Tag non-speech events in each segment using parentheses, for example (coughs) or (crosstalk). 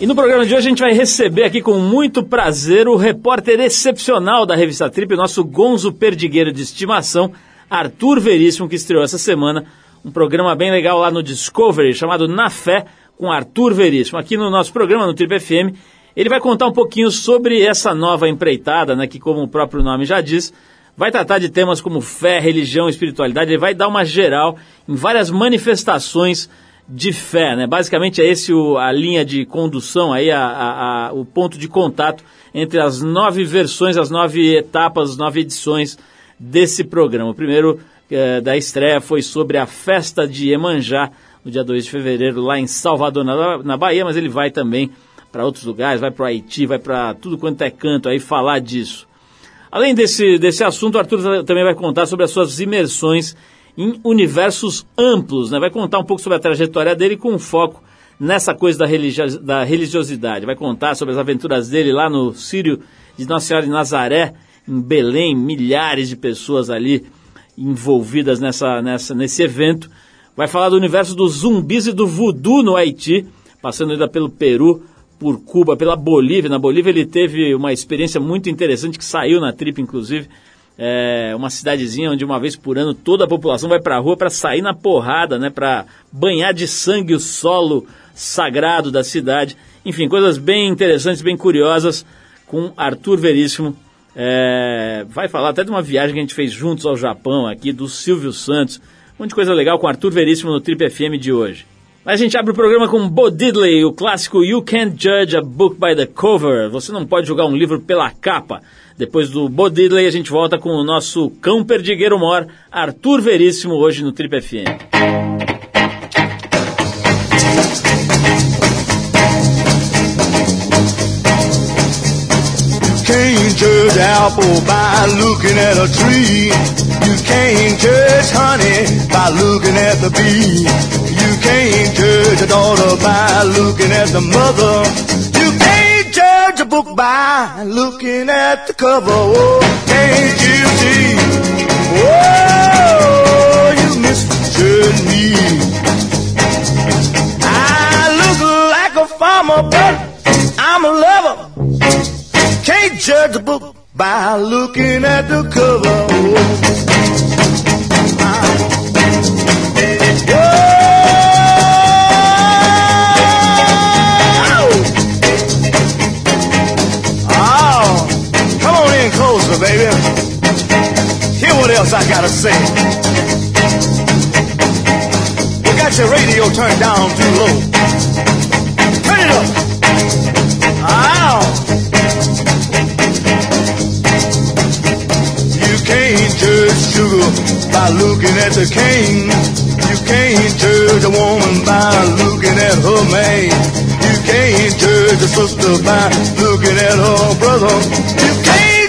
E no programa de hoje a gente vai receber aqui com muito prazer o repórter excepcional da revista Trip, o nosso Gonzo Perdigueiro de estimação, Arthur Veríssimo, que estreou essa semana um programa bem legal lá no Discovery, chamado Na Fé, com Arthur Veríssimo. Aqui no nosso programa, no Trip FM, ele vai contar um pouquinho sobre essa nova empreitada, né, que como o próprio nome já diz, vai tratar de temas como fé, religião, espiritualidade, ele vai dar uma geral em várias manifestações de fé, né? Basicamente é esse o, a linha de condução, aí a, a, a, o ponto de contato entre as nove versões, as nove etapas, as nove edições desse programa. O primeiro eh, da estreia foi sobre a festa de Iemanjá, no dia 2 de fevereiro, lá em Salvador, na, na Bahia, mas ele vai também para outros lugares, vai para o Haiti, vai para tudo quanto é canto aí falar disso. Além desse, desse assunto, o Arthur também vai contar sobre as suas imersões em universos amplos, né? Vai contar um pouco sobre a trajetória dele com foco nessa coisa da, religio da religiosidade. Vai contar sobre as aventuras dele lá no Sírio de Nossa Senhora de Nazaré, em Belém, milhares de pessoas ali envolvidas nessa, nessa, nesse evento. Vai falar do universo dos zumbis e do voodoo no Haiti, passando ainda pelo Peru, por Cuba, pela Bolívia. Na Bolívia ele teve uma experiência muito interessante que saiu na trip, inclusive, é uma cidadezinha onde uma vez por ano toda a população vai para a rua para sair na porrada, né, para banhar de sangue o solo sagrado da cidade. Enfim, coisas bem interessantes, bem curiosas com Arthur Veríssimo. É, vai falar até de uma viagem que a gente fez juntos ao Japão aqui, do Silvio Santos. Um monte de coisa legal com Arthur Veríssimo no Trip FM de hoje. A gente abre o programa com Bo Diddley, o clássico You Can't Judge a Book by the Cover. Você não pode julgar um livro pela capa. Depois do Bo Diddley, a gente volta com o nosso cão perdigueiro mor, Arthur Veríssimo, hoje no Trip FM. can't judge apple by looking at a tree. You can't judge honey by looking at the bee. You can't judge a daughter by looking at the mother You can't judge a book by looking at the cover. Oh, can't you see? Oh, you misjudge me. I look like a farmer, but I'm a lover. Can't judge a book by looking at the cover. Oh. Baby. Hear what else I gotta say. You got your radio turned down too low. Turn it up. Ow. You can't judge sugar by looking at the cane. You can't judge a woman by looking at her man. You can't judge a sister by looking at her brother. You can't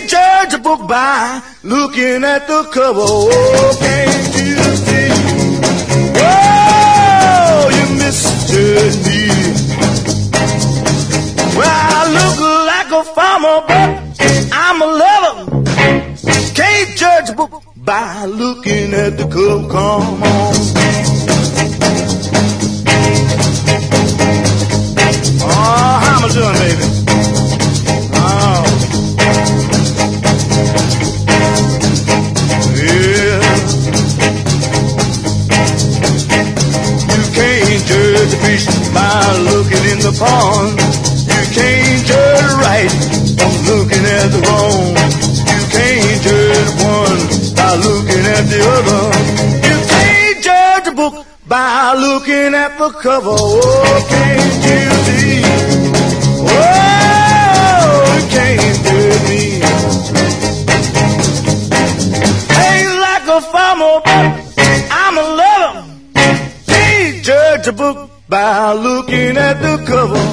by looking at the cover. Oh, can't you see? Oh, you misjudge me. Well, I look like a farmer, but I'm a lover. Can't judge by looking at the cover. Come on. Oh, how am I doing, baby? By looking in the pond. You can't judge right from looking at the wrong. You can't judge one by looking at the other. You can't judge a book by looking at the cover. Oh, can't you see? Oh, you can't judge me. Ain't like a farmer, but I'm a lover. Can't judge a book by looking at the cover.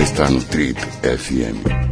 Você está no Trip FM.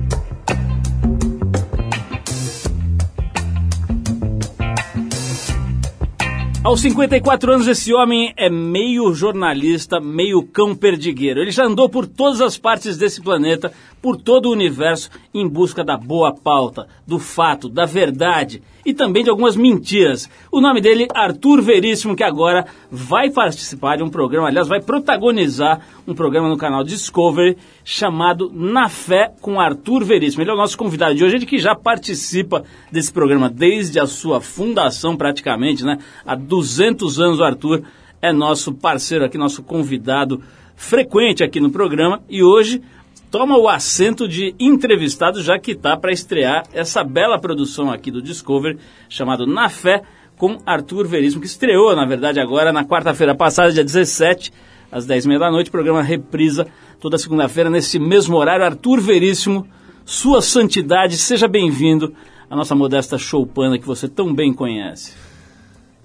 Aos 54 anos, esse homem é meio jornalista, meio cão perdigueiro. Ele já andou por todas as partes desse planeta, por todo o universo, em busca da boa pauta, do fato, da verdade e também de algumas mentiras. O nome dele, Arthur Veríssimo, que agora vai participar de um programa, aliás, vai protagonizar um programa no canal Discovery chamado Na Fé com Arthur Veríssimo. Ele é o nosso convidado de hoje, ele que já participa desse programa desde a sua fundação, praticamente, né? Há 200 anos o Arthur é nosso parceiro aqui, nosso convidado frequente aqui no programa e hoje toma o assento de entrevistado, já que está para estrear essa bela produção aqui do Discovery, chamado Na Fé, com Arthur Veríssimo, que estreou, na verdade, agora na quarta-feira passada, dia 17, às 10h30 da noite, programa reprisa toda segunda-feira, nesse mesmo horário. Arthur Veríssimo, Sua Santidade, seja bem-vindo à nossa modesta choupana que você tão bem conhece.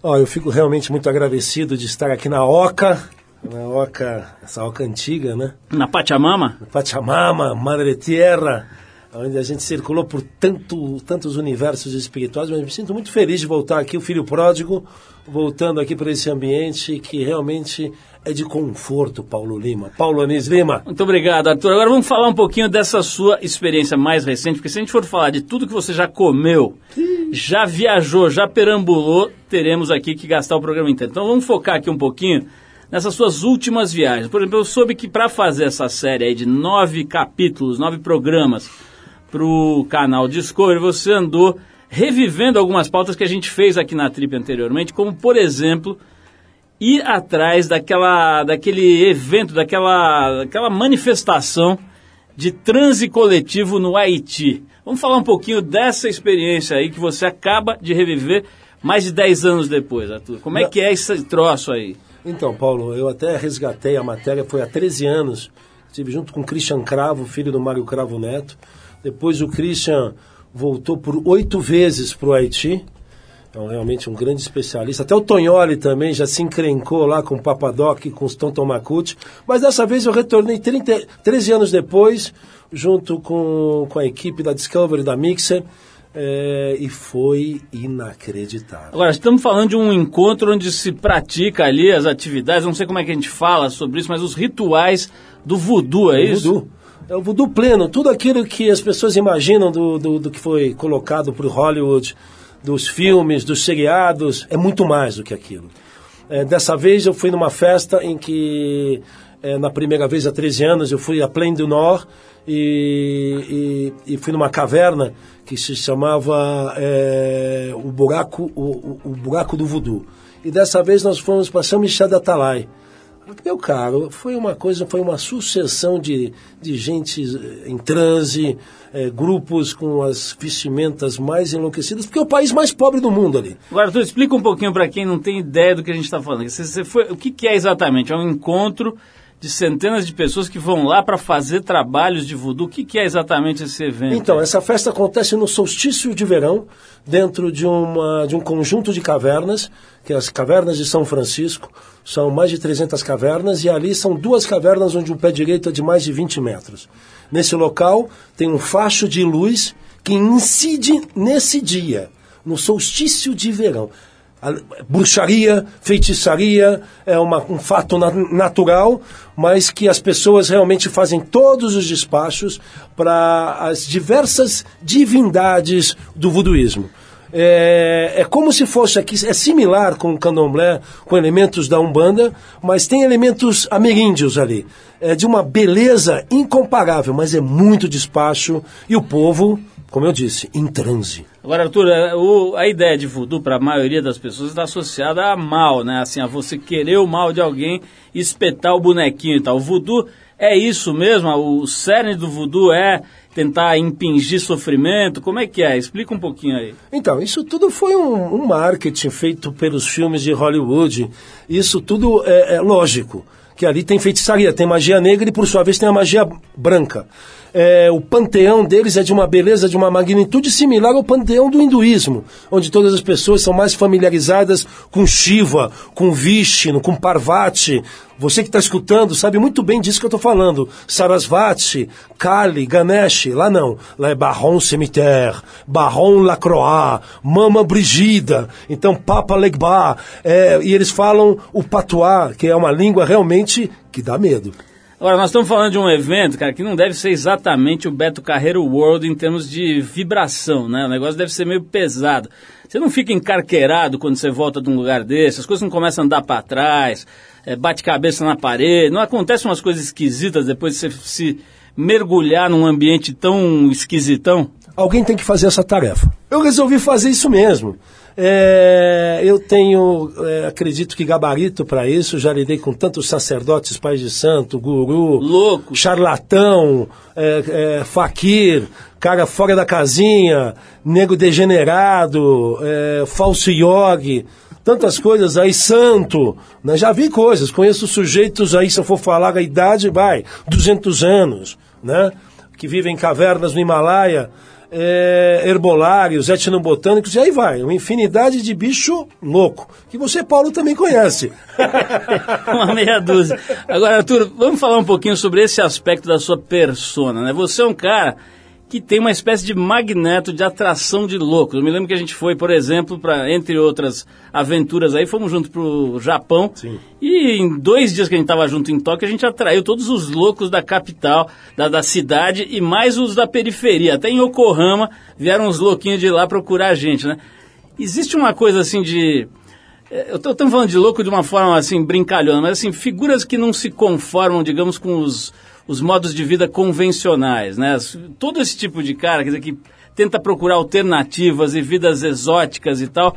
Oh, eu fico realmente muito agradecido de estar aqui na Oca, na Oca, essa Oca antiga, né? Na Pachamama? Pachamama, Madre Tierra, onde a gente circulou por tanto, tantos universos espirituais, mas me sinto muito feliz de voltar aqui, o filho pródigo, voltando aqui para esse ambiente que realmente é de conforto, Paulo Lima. Paulo Anis Lima. Muito obrigado, Arthur. Agora vamos falar um pouquinho dessa sua experiência mais recente, porque se a gente for falar de tudo que você já comeu, já viajou, já perambulou, teremos aqui que gastar o programa inteiro. Então vamos focar aqui um pouquinho nessas suas últimas viagens. Por exemplo, eu soube que para fazer essa série aí de nove capítulos, nove programas para o canal Discovery, você andou revivendo algumas pautas que a gente fez aqui na Trip anteriormente, como por exemplo ir atrás daquela, daquele evento, daquela, daquela manifestação de transe coletivo no Haiti. Vamos falar um pouquinho dessa experiência aí que você acaba de reviver mais de 10 anos depois, Arthur. Como é que é esse troço aí? Então, Paulo, eu até resgatei a matéria, foi há 13 anos. Estive junto com o Christian Cravo, filho do Mário Cravo Neto. Depois o Christian voltou por oito vezes para o Haiti. Então, realmente um grande especialista. Até o Tonholi também já se encrencou lá com o Papadoc, com os Tonton Macuti. Mas dessa vez eu retornei 30, 13 anos depois, junto com, com a equipe da Discovery, da Mixer. É, e foi inacreditável. Agora, estamos falando de um encontro onde se pratica ali as atividades, não sei como é que a gente fala sobre isso, mas os rituais do voodoo, é, é isso? Voodoo. É o voodoo pleno, tudo aquilo que as pessoas imaginam do, do, do que foi colocado por Hollywood, dos filmes, dos seriados, é muito mais do que aquilo. É, dessa vez eu fui numa festa em que, é, na primeira vez há 13 anos, eu fui a Plaine du Nord e, e, e fui numa caverna que se chamava é, o, buraco, o, o, Buraco do Voodoo. E dessa vez nós fomos para São Michel da Talai. Meu caro, foi uma coisa, foi uma sucessão de, de gente em transe, é, grupos com as vestimentas mais enlouquecidas, porque é o país mais pobre do mundo ali. Agora, tu explica um pouquinho para quem não tem ideia do que a gente está falando. Você, você foi, o que, que é exatamente? É um encontro de centenas de pessoas que vão lá para fazer trabalhos de voodoo. O que, que, é exatamente esse evento? Então, essa festa acontece no solstício de verão, dentro de, uma, de um conjunto de cavernas, que é as Cavernas de São Francisco. São mais de 300 cavernas e ali são duas cavernas onde o pé direito é de mais de 20 metros. Nesse local tem um facho de luz que incide nesse dia, no solstício de verão bruxaria, feitiçaria, é uma, um fato na, natural, mas que as pessoas realmente fazem todos os despachos para as diversas divindades do voodooísmo. É, é, como se fosse aqui, é similar com o candomblé, com elementos da Umbanda, mas tem elementos ameríndios ali. É de uma beleza incomparável, mas é muito despacho e o povo como eu disse, em transe. Agora, Arthur, é, o, a ideia de voodoo para a maioria das pessoas está associada a mal, né? Assim, a você querer o mal de alguém espetar o bonequinho e tal. O voodoo é isso mesmo? O cerne do voodoo é tentar impingir sofrimento? Como é que é? Explica um pouquinho aí. Então, isso tudo foi um, um marketing feito pelos filmes de Hollywood. Isso tudo é, é lógico que ali tem feitiçaria, tem magia negra e por sua vez tem a magia branca. é, o panteão deles é de uma beleza, de uma magnitude similar ao panteão do hinduísmo, onde todas as pessoas são mais familiarizadas com Shiva, com Vishnu, com Parvati. Você que está escutando sabe muito bem disso que eu estou falando. Sarasvati, Kali, Ganesh, lá não. Lá é Baron Cemitaire, Baron Lacroix, Mama Brigida, então Papa Legba. É, e eles falam o patuá, que é uma língua realmente que dá medo. Agora, nós estamos falando de um evento, cara, que não deve ser exatamente o Beto Carreiro World em termos de vibração, né? O negócio deve ser meio pesado. Você não fica encarqueirado quando você volta de um lugar desse, as coisas não começam a andar para trás, é, bate cabeça na parede, não acontecem umas coisas esquisitas depois de você se mergulhar num ambiente tão esquisitão? Alguém tem que fazer essa tarefa. Eu resolvi fazer isso mesmo. É, eu tenho, é, acredito que gabarito para isso, já lidei com tantos sacerdotes, pais de santo, guru, Louco. charlatão, é, é, faquir, cara fora da casinha, nego degenerado, é, falso yogi, tantas coisas aí, santo, né? já vi coisas, conheço sujeitos aí, se eu for falar a idade, vai, 200 anos, né? que vivem em cavernas no Himalaia, é, herbolários, etnobotânicos, e aí vai, uma infinidade de bicho louco, que você, Paulo, também conhece. (laughs) uma meia dúzia. Agora, Arthur, vamos falar um pouquinho sobre esse aspecto da sua persona, né? Você é um cara que tem uma espécie de magneto de atração de loucos. Eu me lembro que a gente foi, por exemplo, para entre outras aventuras aí, fomos juntos pro Japão. Sim. E em dois dias que a gente estava junto em Tóquio, a gente atraiu todos os loucos da capital, da, da cidade e mais os da periferia. Até em Yokohama vieram uns louquinhos de lá procurar a gente, né? Existe uma coisa assim de é, eu estou falando de louco de uma forma assim brincalhona, mas assim figuras que não se conformam, digamos, com os os modos de vida convencionais, né? Todo esse tipo de cara, quer dizer, que tenta procurar alternativas e vidas exóticas e tal,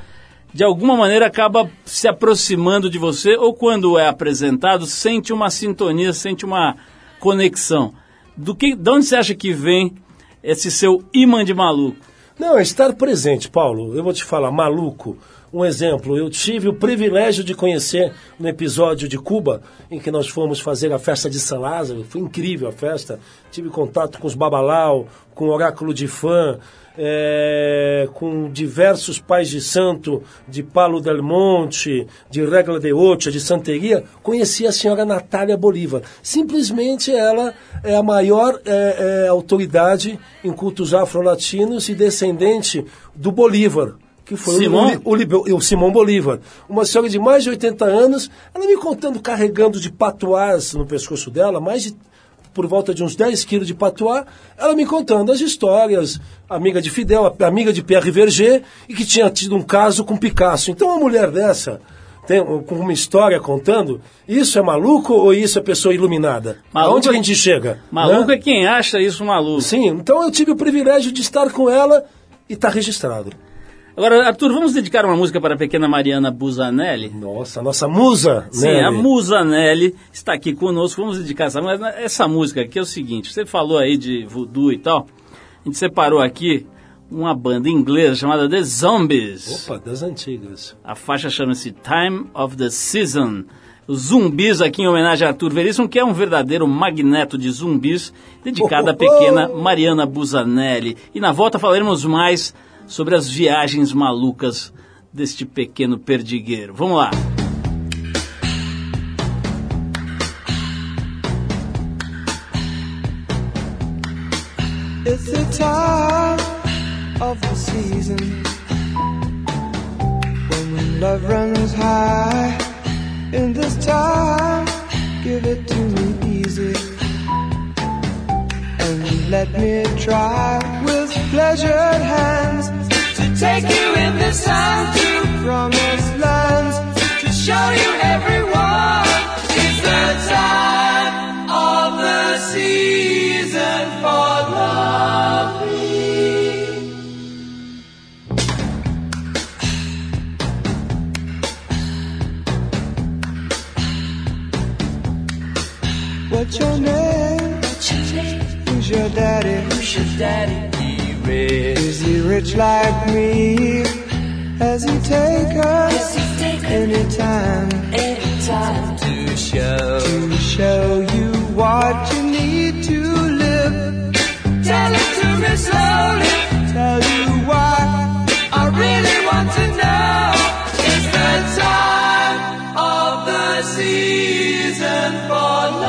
de alguma maneira acaba se aproximando de você ou quando é apresentado sente uma sintonia, sente uma conexão. Do que, de onde você acha que vem esse seu imã de maluco? Não, é estar presente, Paulo. Eu vou te falar, maluco. Um exemplo, eu tive o privilégio de conhecer no episódio de Cuba, em que nós fomos fazer a festa de San Lázaro, foi incrível a festa. Tive contato com os Babalau, com o Oráculo de Fã, é, com diversos pais de santo de Palo del Monte, de Regla de Ocha, de Santeria. Conheci a senhora Natália Bolívar. Simplesmente ela é a maior é, é, autoridade em cultos afro-latinos e descendente do Bolívar que foi Simão? o, o, o, Simão Bolívar. Uma senhora de mais de 80 anos, ela me contando, carregando de patuás no pescoço dela, mais de, por volta de uns 10 quilos de patuá, ela me contando as histórias, amiga de Fidel, amiga de Pierre Verger, e que tinha tido um caso com Picasso. Então, uma mulher dessa, tem, com uma história contando, isso é maluco ou isso é pessoa iluminada? Maluco Aonde a é- gente chega? Maluco né? é quem acha isso maluco. Sim, então eu tive o privilégio de estar com ela e está registrado. Agora, Arthur, vamos dedicar uma música para a pequena Mariana Busanelli? Nossa, a nossa musa, Sim, né? a Musanelli está aqui conosco. Vamos dedicar essa, essa música aqui é o seguinte: você falou aí de voodoo e tal. A gente separou aqui uma banda inglesa chamada The Zombies. Opa, das antigas. A faixa chama-se Time of the Season. Zumbis aqui em homenagem a Arthur Veríssimo, que é um verdadeiro magneto de zumbis, dedicado à (laughs) pequena Mariana Busanelli. E na volta falaremos mais sobre as viagens malucas deste pequeno perdigueiro. Vamos lá. It's the time of the season when love runs high. In this time, give it to me easy let me try with pleasured hands to take you in the sun to promised lands to show you everyone. It's the time of the season for loving. (sighs) What's your name? Who's your daddy? Who's your daddy? He rich. Is he rich like me? Has he take us he take anytime? To show to show you what you need to live. Tell it to me slowly. Tell you why I really want to know. It's the time of the season for.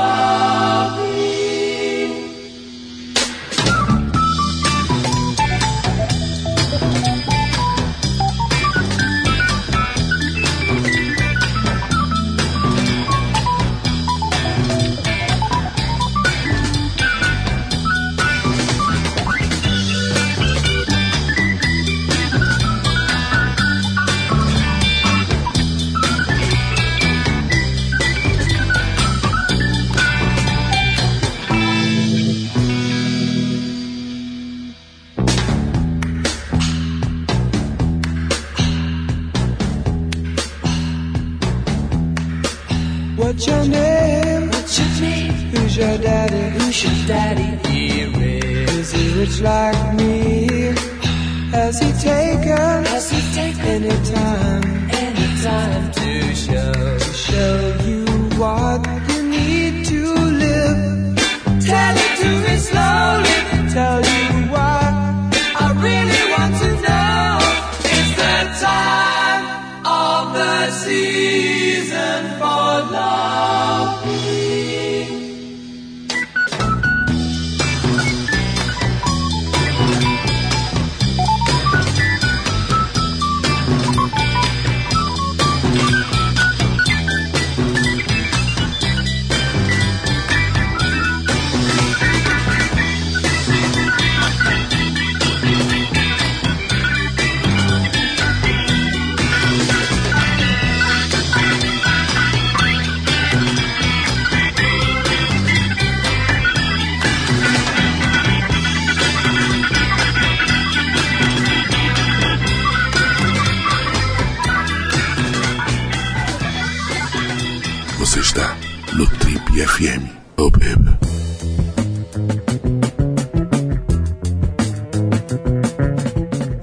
Rich like me? Has he taken? Has he taken any time? Any time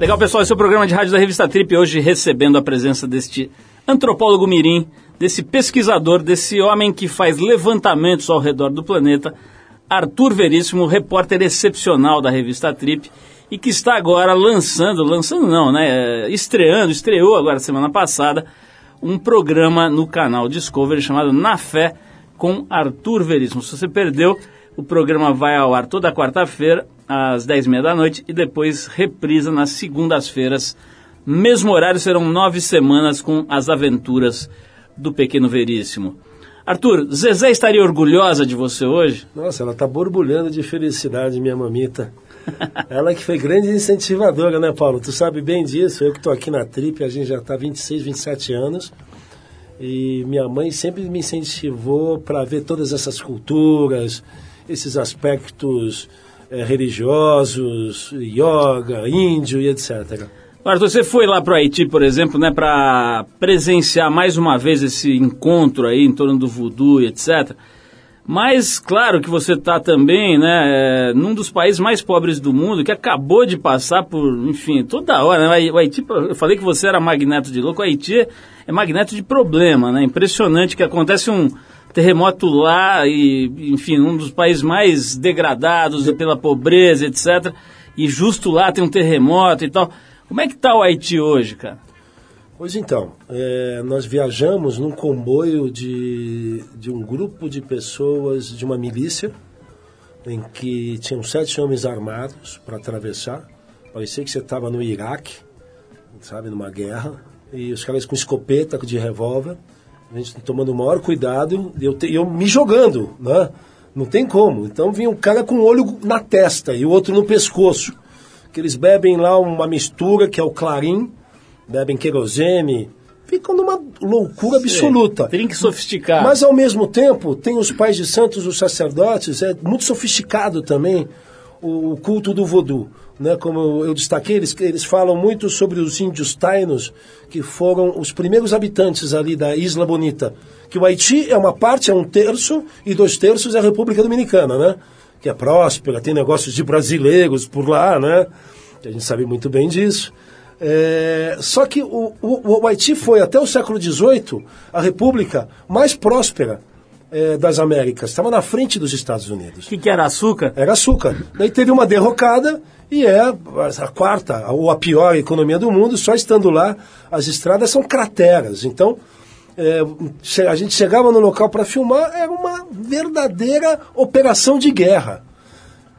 Legal, pessoal, esse é o programa de rádio da revista Trip, hoje recebendo a presença deste antropólogo mirim, desse pesquisador, desse homem que faz levantamentos ao redor do planeta, Arthur Veríssimo, repórter excepcional da revista Trip, e que está agora lançando, lançando não, né, estreando, estreou agora semana passada, um programa no canal Discovery chamado Na Fé com Arthur Veríssimo. Se você perdeu, o programa vai ao ar toda quarta-feira, às 10h30 da noite, e depois reprisa nas segundas-feiras. Mesmo horário, serão nove semanas com as aventuras do Pequeno Veríssimo. Arthur, Zezé estaria orgulhosa de você hoje? Nossa, ela tá borbulhando de felicidade, minha mamita. (laughs) ela que foi grande incentivadora, né, Paulo? Tu sabe bem disso. Eu que estou aqui na Trip, a gente já está 26, 27 anos. E minha mãe sempre me incentivou para ver todas essas culturas, esses aspectos eh, religiosos, yoga, índio e etc. Arthur, você foi lá para o Haiti, por exemplo, né, para presenciar mais uma vez esse encontro aí em torno do voodoo e etc. Mas, claro que você está também, né, é, num dos países mais pobres do mundo, que acabou de passar por, enfim, toda hora, né, o Haiti, eu falei que você era magneto de louco, o Haiti é magneto de problema, né, impressionante que acontece um terremoto lá e, enfim, um dos países mais degradados pela pobreza, etc. E justo lá tem um terremoto e tal. Como é que está o Haiti hoje, cara? Pois então, é, nós viajamos num comboio de, de um grupo de pessoas de uma milícia, em que tinham sete homens armados para atravessar. Parecia que você estava no Iraque, sabe, numa guerra, e os caras com escopeta de revólver, a gente tomando o maior cuidado, e eu, te- eu me jogando, né? Não tem como. Então vinha um cara com o olho na testa e o outro no pescoço. Que eles bebem lá uma mistura que é o clarim, bebem querosene, ficam numa loucura absoluta. Drink sofisticado. Mas ao mesmo tempo, tem os pais de santos, os sacerdotes, é muito sofisticado também o, o culto do voodoo. Né? Como eu, destaquei, eles, eles falam muito sobre os índios tainos, que foram os primeiros habitantes ali da Isla Bonita. Que o Haiti é uma parte, é um terço, e dois terços é a República Dominicana, né? Que é próspera, tem negócios de brasileiros por lá, né? A gente sabe muito bem disso. É, só que o, o, o Haiti foi, até o século XVIII, a república mais próspera é, das Américas. Estava na frente dos Estados Unidos. O que, que era açúcar? Era açúcar. Daí teve uma derrocada e é a quarta ou a pior economia do mundo. Só estando lá, as estradas são crateras. Então, é, a gente chegava no local para filmar, era uma verdadeira operação de guerra.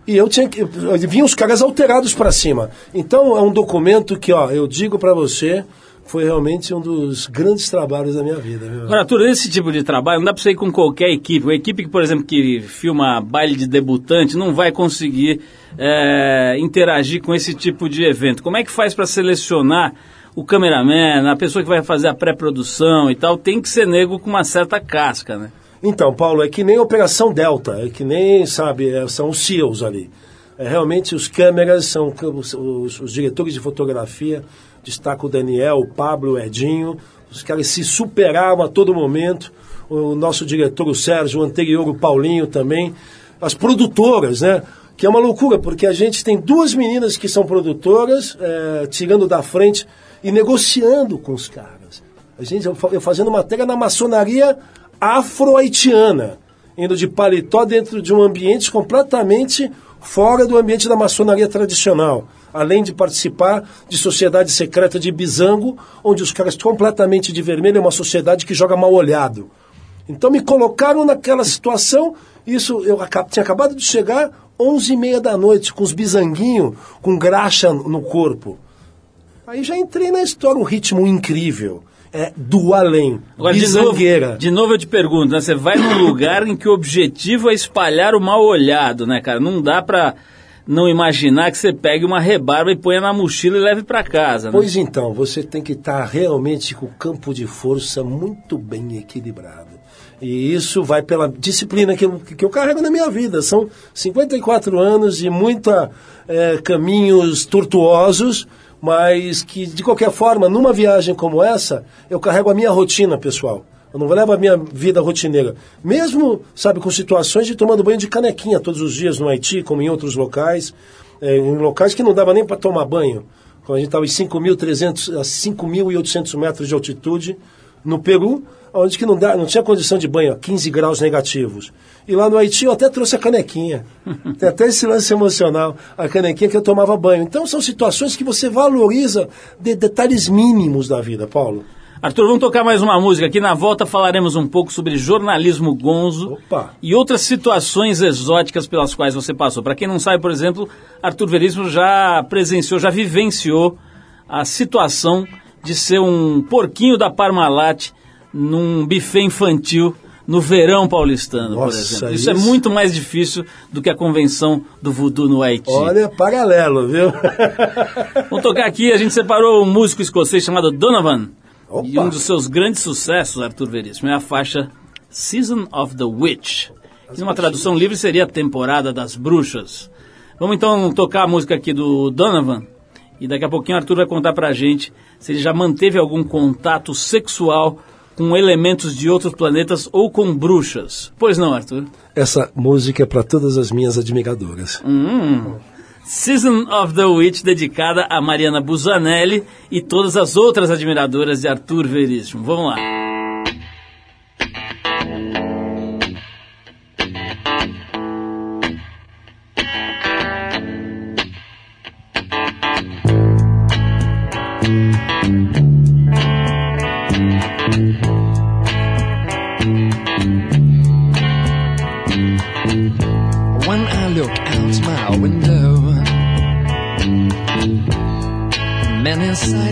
E eu tinha que. Vinham os caras alterados para cima. Então é um documento que, ó, eu digo para você, foi realmente um dos grandes trabalhos da minha vida. Viu? Agora, Arthur, esse tipo de trabalho não dá para você ir com qualquer equipe. Uma equipe que, por exemplo, que filma baile de debutante não vai conseguir é, interagir com esse tipo de evento. Como é que faz para selecionar o cameraman, a pessoa que vai fazer a pré-produção e tal? Tem que ser nego com uma certa casca, né? Então, Paulo, é que nem Operação Delta, é que nem, sabe, é, são os SEALs ali. É, realmente os câmeras são os, os- diretores de fotografia, destaco o Daniel, o Pablo, o Edinho, os caras se superavam a todo momento. o nosso diretor, o Sérgio, o anterior, o Paulinho também, as produtoras, né? Que é uma loucura, porque a gente tem duas meninas que são produtoras, é, tirando da frente e negociando com os caras. A gente, eu fa- eu fazendo matéria na maçonaria afro-haitiana, indo de paletó dentro de um ambiente completamente fora do ambiente da maçonaria tradicional. Além de participar de sociedade secreta de Bizango, onde os caras completamente de vermelho é uma sociedade que joga mal olhado. Então me colocaram naquela situação, isso eu tinha acabado de chegar 11 e meia da noite, com os bizanguinhos, com graxa no corpo. Aí já entrei na história, um ritmo incrível. É do além, Agora, de novo, bizangueira. de novo eu te pergunto, né? Você vai num lugar em que o objetivo é espalhar o mal olhado, né, cara? Não dá pra não imaginar que você pegue uma rebarba e ponha na mochila e leve pra casa, né? Pois então, você tem que estar realmente com o campo de força muito bem equilibrado. E isso vai pela disciplina que eu, que eu carrego na minha vida. São 54 anos e muita eh, caminhos tortuosos, mas que, de qualquer forma, numa viagem como essa, eu carrego a minha rotina, pessoal. Eu não levo a minha vida rotineira. Mesmo, sabe, com situações de tomando banho de canequinha todos os dias no Haiti, como em outros locais, eh, em locais que não dava nem para tomar banho. Quando a gente estava em 5.300 a 5.800 metros de altitude, no Peru, onde que não, dá, não tinha condição de banho, 15 graus negativos. E lá no Haiti eu até trouxe a canequinha. (laughs) Tem até esse lance emocional, a canequinha que eu tomava banho. Então são situações que você valoriza de detalhes mínimos da vida, Paulo. Arthur, vamos tocar mais uma música aqui. Na volta falaremos um pouco sobre jornalismo gonzo Opa. e outras situações exóticas pelas quais você passou. Para quem não sabe, por exemplo, Arthur Veríssimo já presenciou, já vivenciou a situação de ser um porquinho da Parmalat num buffet infantil no verão paulistano, por Nossa, exemplo. Isso, é isso- muito mais difícil do que a convenção do voodoo no Haiti. Olha, paralelo, viu? (laughs) Vamos tocar aqui, a gente separou um músico escocês chamado Donovan. Opa. E um dos seus grandes sucessos, Arthur Veríssimo, é a faixa Season of the Witch. Que numa tradução livre seria Temporada das Bruxas. Vamos então tocar a música aqui do Donovan. E daqui a pouquinho o Arthur vai contar pra gente se ele já manteve algum contato sexual com elementos de outros planetas ou com bruxas. Pois não, Arthur? Essa música é para todas as minhas admiradoras. Hum. Season of the Witch, dedicada a Mariana Busanelli e todas as outras admiradoras de Arthur Veríssimo. Vamos lá.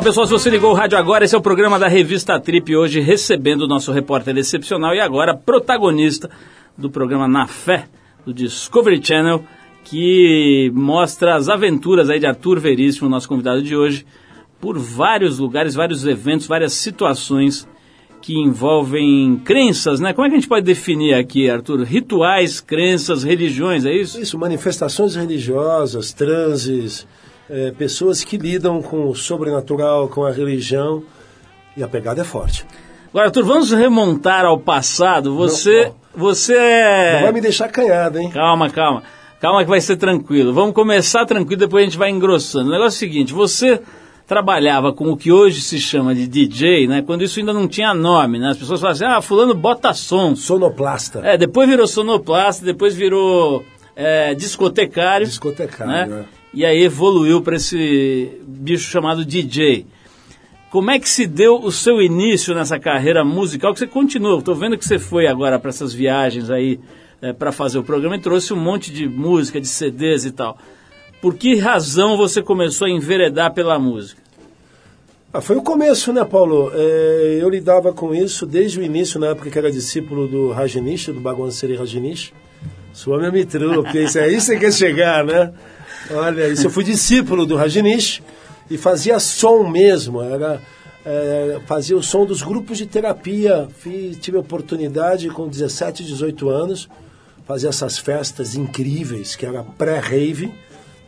Legal, pessoal, se você ligou o rádio agora, esse é o programa da revista Trip, hoje recebendo o nosso repórter excepcional e agora protagonista do programa Na Fé, do Discovery Channel, que mostra as aventuras aí de Arthur Veríssimo, nosso convidado de hoje, por vários lugares, vários eventos, várias situações que envolvem crenças, né? Como é que a gente pode definir aqui, Arthur? Rituais, crenças, religiões, é isso? Isso, manifestações religiosas, transes, eh, pessoas que lidam com o sobrenatural, com a religião, e a pegada é forte. Agora, Arthur, vamos remontar ao passado. Você, Não, você é... Não vai me deixar canhado, hein? Calma, calma. Calma que vai ser tranquilo. Vamos começar tranquilo, depois a gente vai engrossando. O negócio é o seguinte, você trabalhava com o que hoje se chama de DJ, né? Quando isso ainda não tinha nome, né? As pessoas falavam assim, ah, fulano bota som. Sonoplasta. É, depois virou sonoplasta, depois virou é, discotecário. Discotecário, né? é. E aí evoluiu para esse bicho chamado DJ. Como é que se deu o seu início nessa carreira musical? Que você continua. Estou vendo que você foi agora para essas viagens aí é, para fazer o programa e trouxe um monte de música, de CDs e tal. Por que razão você começou a enveredar pela música? Ah, foi o começo, né, Paulo? É, eu lidava com isso desde o início, na época que era discípulo do Rajanish, do Bhagwan Seri Rajanish. Swami Mitru, porque isso é aí que quer chegar, né? Olha, isso eu fui discípulo do Rajanish e fazia som mesmo, era, é, fazia o som dos grupos de terapia. Tive a oportunidade com 17, 18 anos, fazer essas festas incríveis, que era pré-rave,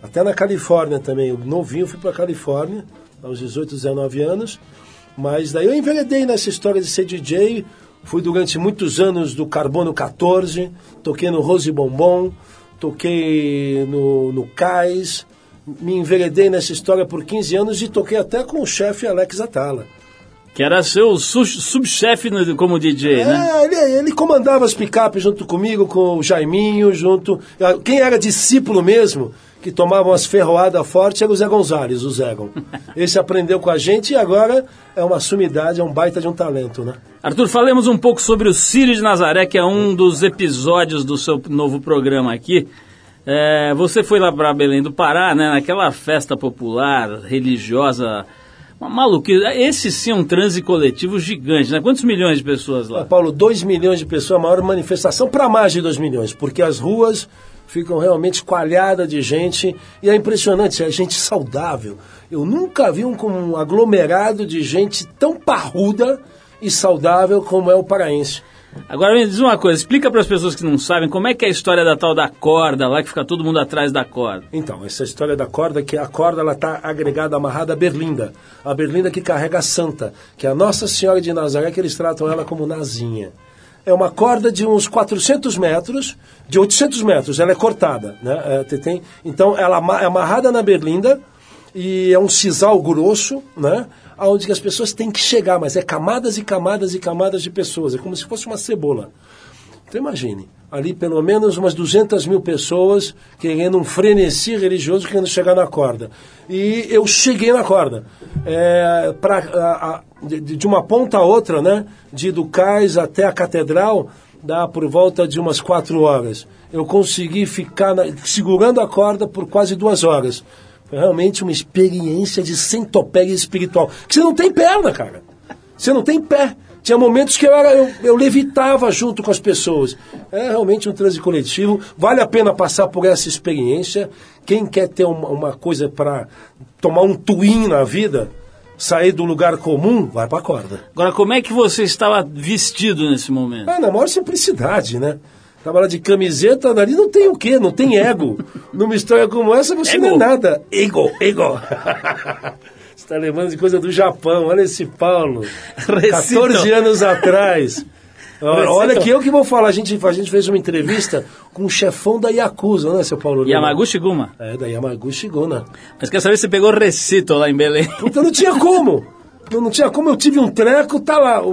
até na Califórnia também. Eu novinho fui para Califórnia, aos 18, 19 anos, mas daí eu enveredei nessa história de ser DJ, fui durante muitos anos do Carbono 14, toquei no Rose Bombom, toquei no, no Cais, me enveredei nessa história por 15 anos e toquei até com o chefe Alex Atala. Que era seu su- subchefe no- como DJ, né? É, ele, ele comandava as picapes junto comigo, com o Jaiminho, junto. Quem era discípulo mesmo, que tomava umas ferroadas fortes, era o Zé Gonzalez, o Zegon. Esse aprendeu com a gente e agora é uma sumidade, é um baita de um talento, né? Arthur, falemos um pouco sobre o Círio de Nazaré, que é um dos episódios do seu novo programa aqui. É, você foi lá para Belém do Pará, né, naquela festa popular, religiosa, uma maluquice. Esse sim é um transe coletivo gigante, né? Quantos milhões de pessoas Ah, lá? Paulo, 2 milhões de pessoas, a maior manifestação para mais de 2 milhões, porque as ruas ficam realmente coalhadas de gente e é impressionante, é gente saudável. Eu nunca vi um, um aglomerado de gente tão parruda e saudável como é o paraense. Agora me diz uma coisa, explica para as pessoas que não sabem como é que é a história da tal da corda lá, que fica todo mundo atrás da corda. Então, essa história da corda, que a corda ela está agregada, amarrada à berlinda. A berlinda que carrega a santa, que é a Nossa Senhora de Nazaré, que eles tratam ela como Nazinha. É uma corda de uns 400 metros, de 800 metros, ela é cortada. Né? É, te- tem, então, ela é amarrada na berlinda e é um sisal grosso, né? onde as pessoas têm que chegar, mas é camadas e camadas e camadas de pessoas, é como se fosse uma cebola. Então imagine, ali pelo menos umas 200 mil pessoas querendo um frenesi religioso, querendo chegar na corda. E eu cheguei na corda. É, pra, a- a- de, de uma ponta a outra, né? De do cais até a catedral, dá por volta de umas quatro horas. Eu consegui ficar na- segurando a corda por quase duas horas. Foi realmente uma experiência de centopeia espiritual. Que você não tem perna, cara. Você não tem pé. Tinha momentos que eu, era, eu, eu levitava junto com as pessoas. É realmente um transe coletivo. Vale a pena passar por essa experiência. Quem quer ter uma, uma coisa para tomar um twin na vida, sair do lugar comum, vai pra corda. Agora, como é que você estava vestido nesse momento? Ah, na maior simplicidade, né? Tava lá de camiseta, ali não tem o quê? Não tem ego. (laughs) Numa história como essa, você não é Ego. nada. Ego, ego. (laughs) Você tá lembrando de coisa do Japão. Olha esse Paulo. (laughs) Recito. 14 anos atrás. Olha, que eu que vou falar. A gente, a gente fez uma entrevista com o chefão da Yakuza, né, seu Paulo? Yamaguchi Guma. É, da Yamaguchi Gona. Mas quer saber se você pegou recito lá em Belém? Então não tinha como. Eu não tinha como, eu tive um treco, tá lá o-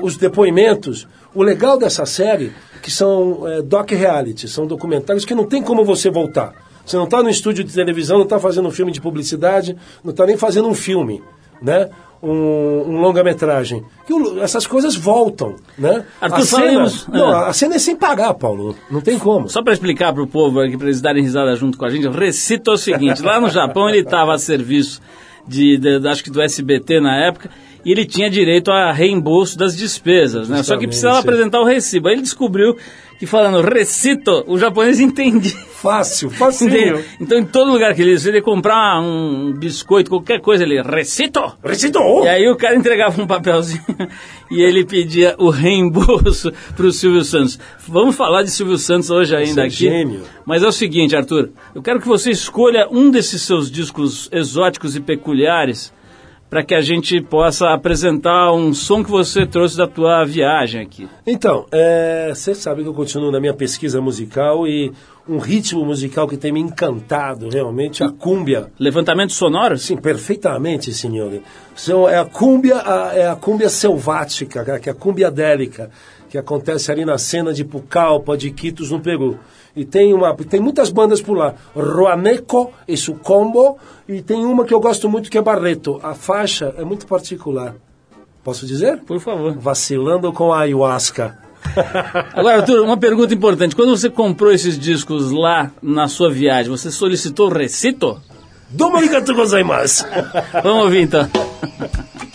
o- os depoimentos. O legal dessa série, que são é, doc-reality, são documentários que não tem como você voltar. Você não está no estúdio de televisão, não está fazendo um filme de publicidade, não está nem fazendo um filme, né? Um, um longa-metragem. Que Essas coisas voltam, né? Arthur, a, cena, não, é. a cena é sem pagar, Paulo. Não tem como. Só para explicar para o povo aqui, para eles darem risada junto com a gente, recito é o seguinte: lá no Japão ele estava a serviço de, de- acho que do SBT na época, e ele tinha direito a reembolso das despesas, né? Só que Justamente, precisava sim. apresentar o recibo. Aí ele descobriu que falando recito, o japonês entendia. Fácil. Entendeu? Então, em todo lugar que ele ia, se ele comprar um biscoito, qualquer coisa, ele recito. Recitou! E aí o cara entregava um papelzinho (laughs) e ele pedia o reembolso (laughs) para o Silvio Santos. Vamos falar de Silvio Santos hoje ainda é aqui. gênio. Mas é o seguinte, Arthur, eu quero que você escolha um desses seus discos exóticos e peculiares para que a gente possa apresentar um som que você trouxe da tua viagem aqui. Então, é, você sabe que eu continuo na minha pesquisa musical e um ritmo musical que tem me encantado realmente, a cúmbia. Levantamento sonoro? Sim, perfeitamente, senhor. É a cúmbia, a- é a cúmbia selvática, que é a cúmbia délica, que acontece ali na cena de Pucallpa, de Quitos, no Peru. E tem, uma, tem muitas bandas por lá. Roaneco e Sucombo, e tem uma que eu gosto muito que é Barreto. A faixa é muito particular. Posso dizer? Por favor. Vacilando com a ayahuasca. (laughs) Agora, Arthur, uma pergunta importante. Quando você comprou esses discos lá na sua viagem, você solicitou recito? Domo arigatou gozaimasu. Vamos ouvir então. (laughs)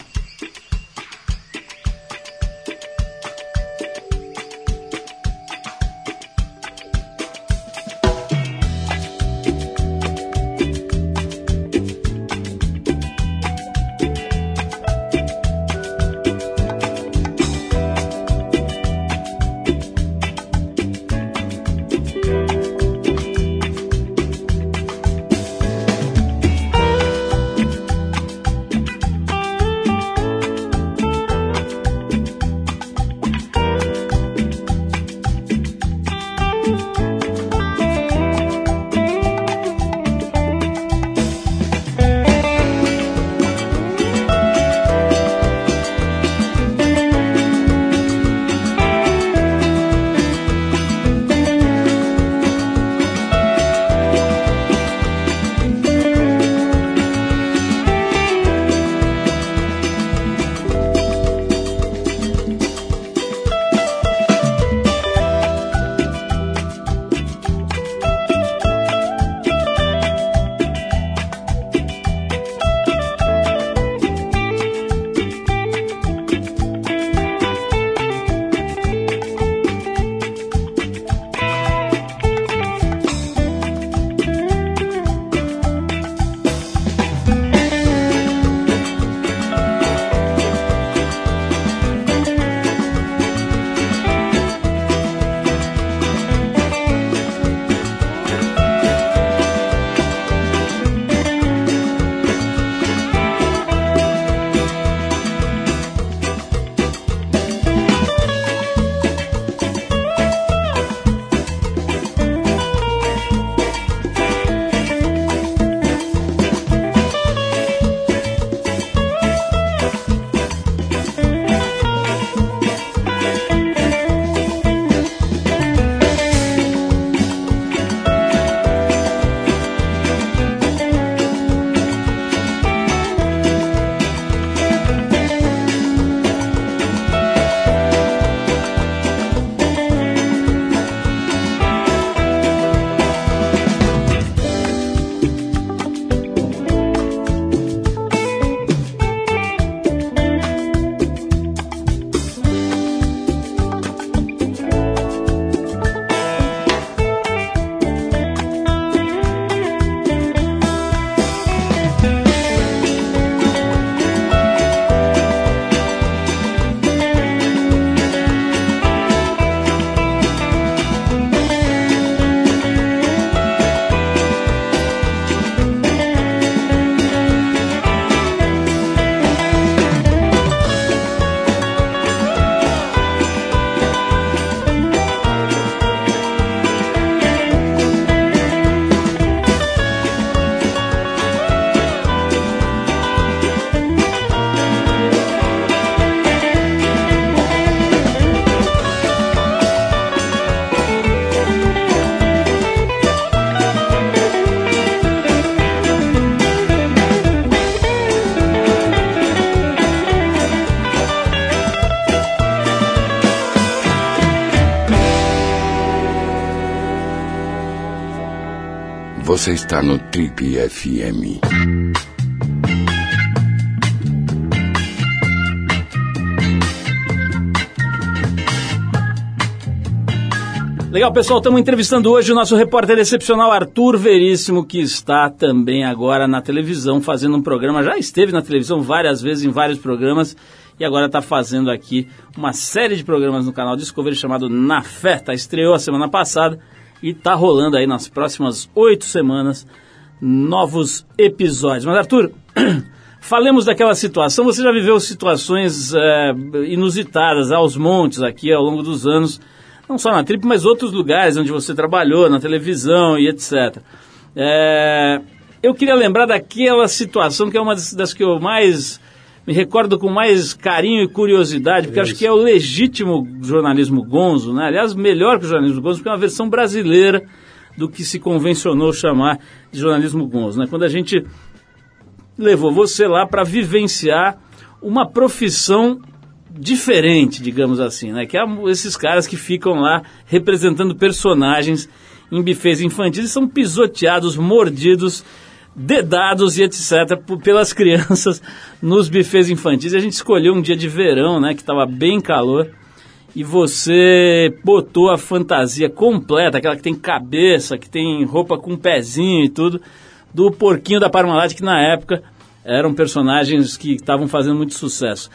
Você está no Trip FM. Legal, pessoal, estamos entrevistando hoje o nosso repórter excepcional Arthur Veríssimo, que está também agora na televisão fazendo um programa, já esteve na televisão várias vezes em vários programas e agora está fazendo aqui uma série de programas no canal Discovery chamado Na Fé. Tá, estreou a semana passada e está rolando aí nas próximas oito semanas novos episódios. Mas Arthur, (clears throat) falemos daquela situação. Você já viveu situações é, inusitadas aos montes aqui ao longo dos anos não só na Trip, mas outros lugares onde você trabalhou, na televisão e etc. É, eu queria lembrar daquela situação que é uma das, que eu mais me recordo com mais carinho e curiosidade, porque acho que é o legítimo jornalismo gonzo, né? aliás, melhor que o jornalismo gonzo, porque é uma versão brasileira do que se convencionou chamar de jornalismo gonzo. Né? Quando a gente levou você lá para vivenciar uma profissão diferente, digamos assim, né? Que é esses caras que ficam lá representando personagens em bufês infantis e são pisoteados, mordidos, dedados e etc. pelas crianças (laughs) nos bufês infantis. A gente escolheu um dia de verão, né? Que estava bem calor. E você botou a fantasia completa, aquela que tem cabeça, que tem roupa com pezinho e tudo, do porquinho da Parmalat, que na época eram personagens que estavam fazendo muito sucesso.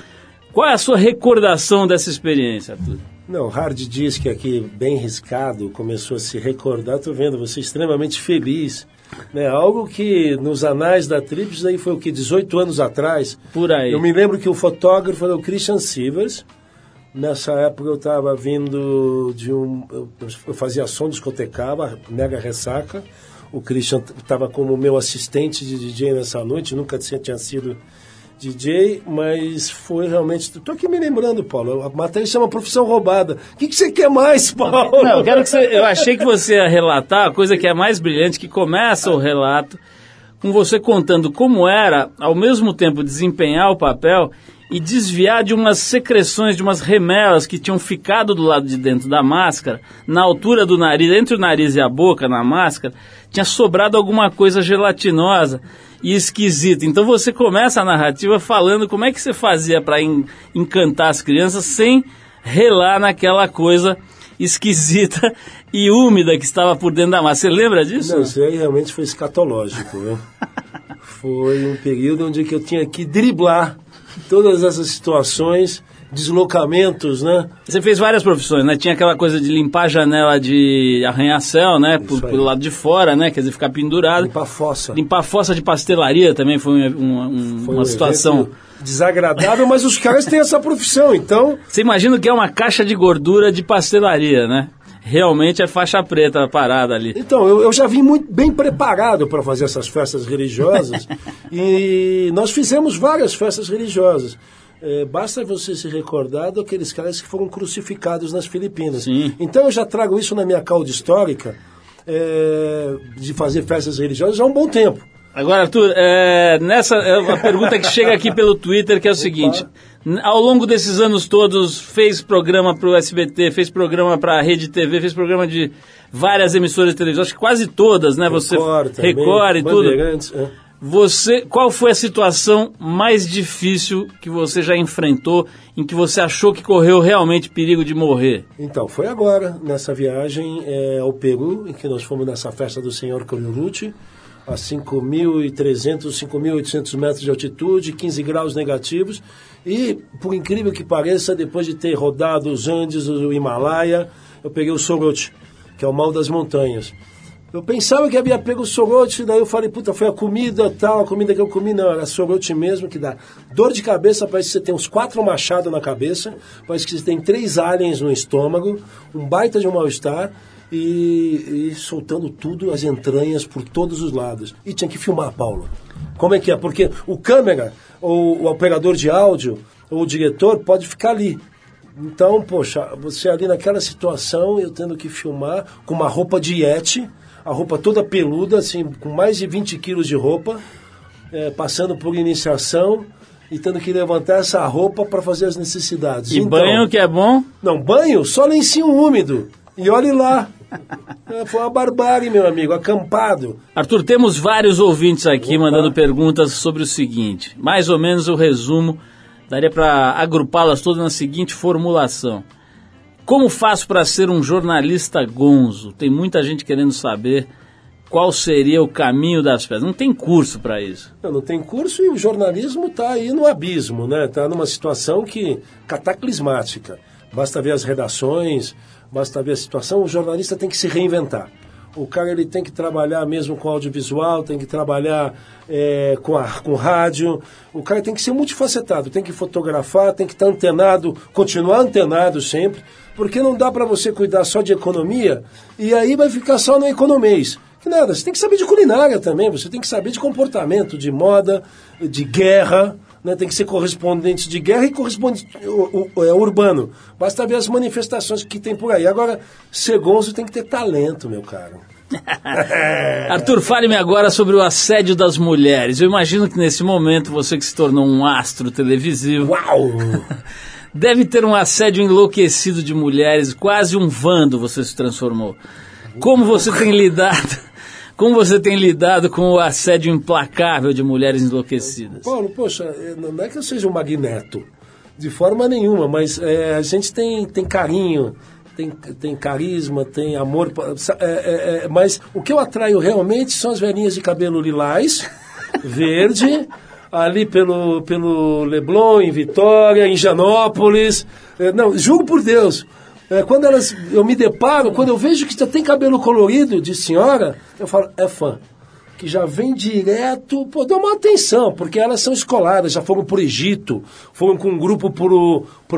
Qual é a sua recordação dessa experiência, Arthur? Não, Hard diz que aqui, bem riscado, começou a se recordar. Estou vendo você extremamente feliz. Né? Algo que nos anais da Trips aí foi o que? 18 anos atrás. Por aí. Eu me lembro que o fotógrafo era o Christian Sivers. Nessa época eu estava vindo de um. Eu fazia som discotecava, mega ressaca. O Christian estava como meu assistente de DJ nessa noite, nunca tinha sido DJ, mas foi realmente. Estou aqui me lembrando, Paulo. A matéria chama profissão roubada. O que, que você quer mais, Paulo? Não, eu, quero que você, eu achei que você ia relatar a coisa que é mais brilhante, que começa o relato com você contando como era, ao mesmo tempo, desempenhar o papel e desviar de umas secreções, de umas remelas que tinham ficado do lado de dentro da máscara, na altura do nariz, entre o nariz e a boca, na máscara, tinha sobrado alguma coisa gelatinosa e esquisita. Então você começa a narrativa falando como é que você fazia para encantar as crianças sem relar naquela coisa esquisita e úmida que estava por dentro da massa. Você lembra disso? Não, isso aí realmente foi escatológico. Né? (laughs) foi um período onde eu tinha que driblar todas essas situações deslocamentos, né? Você fez várias profissões, né? Tinha aquela coisa de limpar a janela de arranha-céu, né? Por, pelo lado de fora, né? Quer dizer, ficar pendurado. Limpar fossa. Limpar fossa de pastelaria também foi, um, um, foi uma um situação... Desagradável, mas os caras têm essa profissão, então... Você imagina que é uma caixa de gordura de pastelaria, né? realmente é faixa preta parada ali. Então, eu, eu já vim muito bem preparado para fazer essas festas religiosas (laughs) e nós fizemos várias festas religiosas. É, basta você se recordar daqueles caras que foram crucificados nas Filipinas. Sim. Então eu já trago isso na minha cauda histórica é, de fazer festas religiosas há um bom tempo. Agora, Arthur, é, nessa é uma pergunta que chega aqui pelo Twitter, que é o seguinte: ao longo desses anos todos, fez programa para o SBT, fez programa para a Rede TV, fez programa de várias emissoras de televisão, acho que quase todas, né? Você Record, também, Record e tudo. É. Você, qual foi a situação mais difícil que você já enfrentou, em que você achou que correu realmente perigo de morrer? Então, foi agora, nessa viagem é, ao Peru, em que nós fomos nessa festa do Senhor Coriuruti, a 5.300, 5.800 metros de altitude, 15 graus negativos, e, por incrível que pareça, depois de ter rodado os Andes, o Himalaia, eu peguei o Sorot, que é o mal das montanhas. Eu pensava que havia pego sorote, daí eu falei, puta, foi a comida tal, a comida que eu comi, não, era sorote mesmo, que dá dor de cabeça, parece que você tem uns quatro machados na cabeça, parece que você tem três aliens no estômago, um baita de um mal-estar, e, e, soltando tudo, as entranhas por todos os lados. E tinha que filmar, Paulo. Como é que é? Porque o câmera, ou o operador de áudio, ou o diretor pode ficar ali. Então, poxa, você ali naquela situação, eu tendo que filmar com uma roupa de yeti, a roupa toda peluda, assim, com mais de 20 quilos de roupa, é, passando por iniciação e tendo que levantar essa roupa para fazer as necessidades. E então, banho que é bom? Não, banho, só lencinho úmido. E olhe lá, É, Foi uma barbárie, meu amigo, acampado. Arthur, temos vários ouvintes aqui mandando perguntas sobre o seguinte. Mais ou menos o resumo, daria para agrupá-las todas na seguinte formulação. Como faço para ser um jornalista gonzo? Tem muita gente querendo saber qual seria o caminho das pedras. Não tem curso para isso. Não, não tem curso e o jornalismo está aí no abismo, né? Está numa situação que cataclismática. Basta ver as redações, basta ver a situação. O jornalista tem que se reinventar. O cara ele tem que trabalhar mesmo com audiovisual, tem que trabalhar é, com, a, com rádio. O cara tem que ser multifacetado, tem que fotografar, tem que estar antenado, continuar antenado sempre, porque não dá para você cuidar só de economia e aí vai ficar só no economês. Que nada, você tem que saber de culinária também, você tem que saber de comportamento, de moda, de guerra, né? tem que ser correspondente de guerra e correspondente é, urbano. Basta ver as manifestações que tem por aí. Agora, ser gonzo tem que ter talento, meu caro. (laughs) Arthur, fale-me agora sobre o assédio das mulheres. Eu imagino que nesse momento você que se tornou um astro televisivo Uau! (laughs) deve ter um assédio enlouquecido de mulheres, quase um vando você se transformou. Como você tem lidado? Como você tem lidado com o assédio implacável de mulheres enlouquecidas? Paulo, poxa, eh, não é que eu seja um magneto, de forma nenhuma, mas eh, a gente tem, tem carinho, tem, tem carisma, tem amor. é, é, é, mas o que eu atraio realmente são as velhinhas de cabelo lilás, (laughs) verde, ali pelo, pelo Leblon, em Vitória, em Janópolis. Não, juro por Deus. Eh, quando elas, eu me deparo, quando eu vejo que já tem cabelo colorido de senhora, eu falo, é fã que já vem direto, pô, dá uma atenção, porque elas são escoladas, já foram para o Egito, foram com um grupo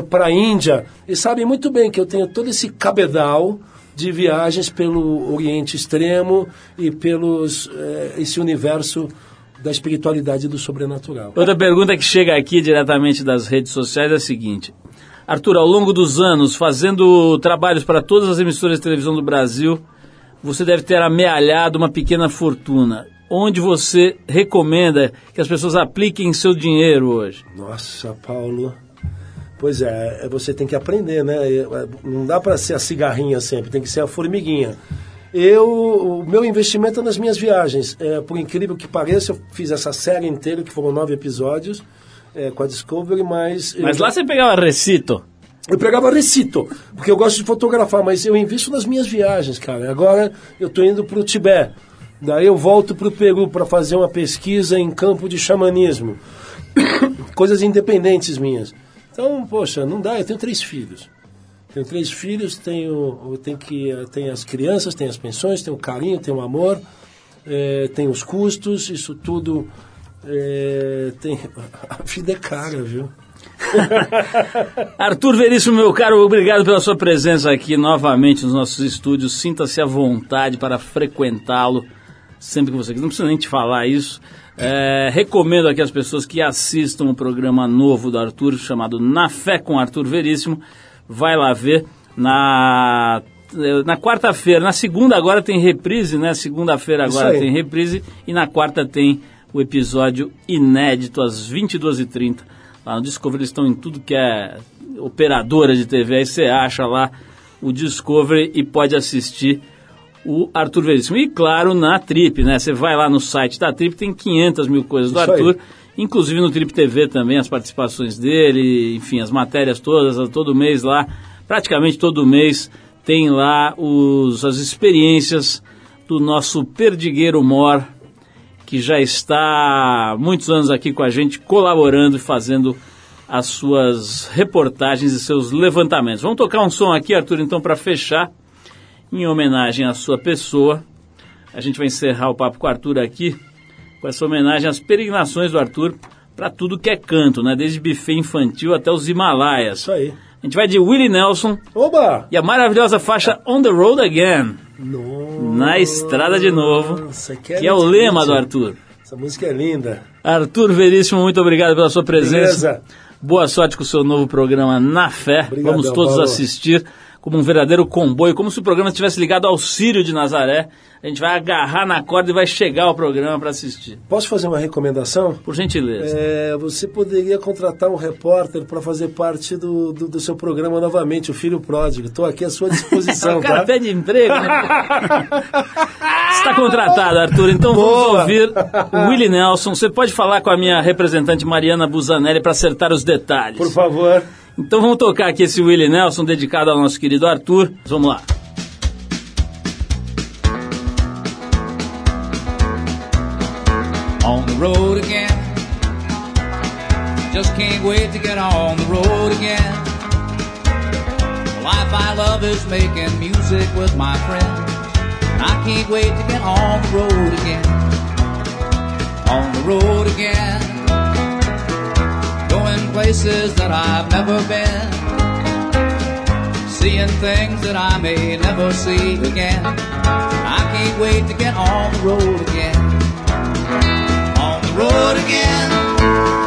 para a Índia, e sabem muito bem que eu tenho todo esse cabedal de viagens pelo Oriente Extremo e pelos eh, esse universo da espiritualidade e do sobrenatural. Outra pergunta que chega aqui diretamente das redes sociais é a seguinte. Arthur, ao longo dos anos, fazendo trabalhos para todas as emissoras de televisão do Brasil, você deve ter amealhado uma pequena fortuna. Onde você recomenda que as pessoas apliquem seu dinheiro hoje? Nossa, Paulo. Pois é, é, você tem que aprender, né? É, Não dá para ser a cigarrinha sempre, tem que ser a formiguinha. Eu, o meu investimento é nas minhas viagens. É, por incrível que pareça, eu fiz essa série inteira, que foram nove episódios, é, com a Discovery, mas... Mas eu, lá você pegava recito. eu pegava recito, porque eu gosto de fotografar, mas eu invisto nas minhas viagens, cara. Agora eu estou indo para o Tibete. Daí eu volto para o Peru para fazer uma pesquisa em campo de xamanismo. (coughs) Coisas independentes minhas. Então, poxa, não dá. Eu tenho três filhos. Tenho três filhos, tenho, tenho, que, tenho as crianças, tenho as pensões, tenho o carinho, tenho o amor, eh, tenho os custos, isso tudo. Eh, tem, (laughs) a vida é cara, viu? (laughs) Arthur Veríssimo, meu caro, obrigado pela sua presença aqui novamente nos nossos estúdios. Sinta-se à vontade para frequentá-lo sempre que você quiser. Não precisa nem te falar isso. É, recomendo aqui às pessoas que assistam o programa novo do Arthur, chamado Na Fé com Arthur Veríssimo. Vai lá ver. Na, na quarta-feira, na segunda agora tem reprise, né? Segunda-feira agora tem reprise. E na quarta tem o episódio inédito às 22h30. Lá no Discovery eles estão em tudo que é operadora de TV. Aí você acha lá o Discovery e pode assistir o Arthur Veríssimo. E claro, na Trip, né? Você vai lá no site da Trip, tem 500 mil coisas do Isso aí. Arthur. Inclusive no Trip TV também, as participações dele, enfim, as matérias todas, todo mês lá, praticamente todo mês tem lá os, as experiências do nosso perdigueiro Mor, que já está há muitos anos aqui com a gente, colaborando e fazendo as suas reportagens e seus levantamentos. Vamos tocar um som aqui, Arthur, então, para fechar, em homenagem à sua pessoa. A gente vai encerrar o papo com o Arthur aqui, com essa homenagem às peregrinações do Arthur para tudo que é canto, né? Desde buffet infantil até os Himalaias. Isso aí. A gente vai de Willie Nelson Oba! e a maravilhosa faixa On the Road Again, Nossa, na estrada de novo, que, que é o lema do Arthur. Essa música é linda. Arthur Veríssimo, muito obrigado pela sua presença. Beleza. Boa sorte com o seu novo programa Na Fé. Obrigadão, Vamos todos Paulo. assistir. Como um verdadeiro comboio, como se o programa estivesse ligado ao Círio de Nazaré. A gente vai agarrar na corda e vai chegar ao programa para assistir. Posso fazer uma recomendação? Por gentileza. É, você poderia contratar um repórter para fazer parte do, do, do seu programa novamente, o Filho Pródigo. Estou aqui à sua (laughs) disposição, o cara tá? pede emprego, né? (laughs) Está contratado, Arthur. Então vamos Boa. ouvir (laughs) o Willie Nelson. Você pode falar com a minha representante Mariana Busanelli para acertar os detalhes. Por favor. Então vamos tocar aqui esse Willie Nelson dedicado ao nosso querido Arthur. Vamos lá. on the road again. Just can't wait to get on the road again. The life I love is making music with my friends. And I can't wait to get on the road again. On the road again. Going places that I've never been. Seeing things that I may never see again. I can't wait to get on the road again on the road again.